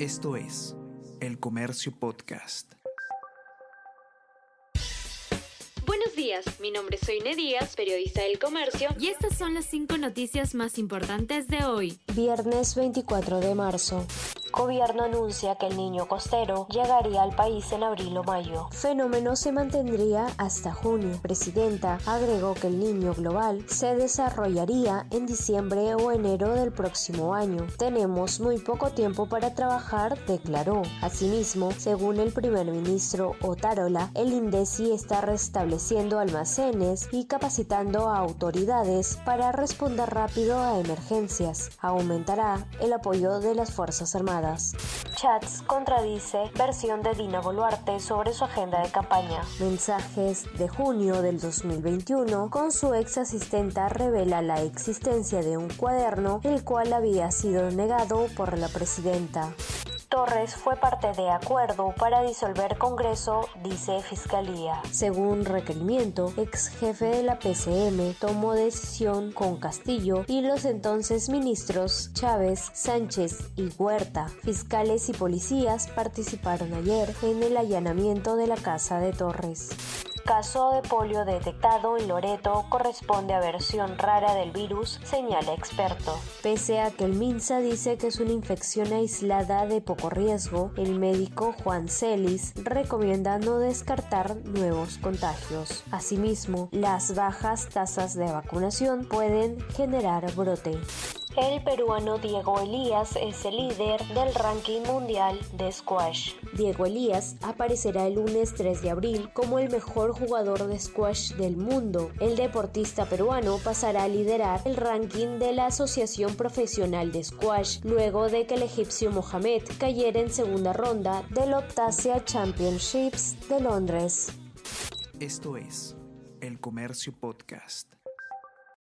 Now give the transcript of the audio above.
Esto es El Comercio Podcast. Buenos días, mi nombre es Soine Díaz, periodista del Comercio, y estas son las cinco noticias más importantes de hoy. Viernes 24 de marzo. Gobierno anuncia que el niño costero llegaría al país en abril o mayo. Fenómeno se mantendría hasta junio. Presidenta agregó que el niño global se desarrollaría en diciembre o enero del próximo año. Tenemos muy poco tiempo para trabajar, declaró. Asimismo, según el primer ministro Otárola, el INDECI está restableciendo almacenes y capacitando a autoridades para responder rápido a emergencias. Aumentará el apoyo de las Fuerzas Armadas. Chats contradice versión de Dina Boluarte sobre su agenda de campaña. Mensajes de junio del 2021 con su ex asistenta revela la existencia de un cuaderno el cual había sido negado por la presidenta. Torres fue parte de acuerdo para disolver Congreso, dice Fiscalía. Según requerimiento, ex jefe de la PCM tomó decisión con Castillo y los entonces ministros Chávez, Sánchez y Huerta. Fiscales y policías participaron ayer en el allanamiento de la casa de Torres. Caso de polio detectado en Loreto corresponde a versión rara del virus, señala experto. Pese a que el MINSA dice que es una infección aislada de poco riesgo, el médico Juan Celis recomienda no descartar nuevos contagios. Asimismo, las bajas tasas de vacunación pueden generar brote. El peruano Diego Elías es el líder del ranking mundial de squash. Diego Elías aparecerá el lunes 3 de abril como el mejor jugador de squash del mundo. El deportista peruano pasará a liderar el ranking de la Asociación Profesional de Squash luego de que el egipcio Mohamed cayera en segunda ronda del Optasia Championships de Londres. Esto es El Comercio Podcast.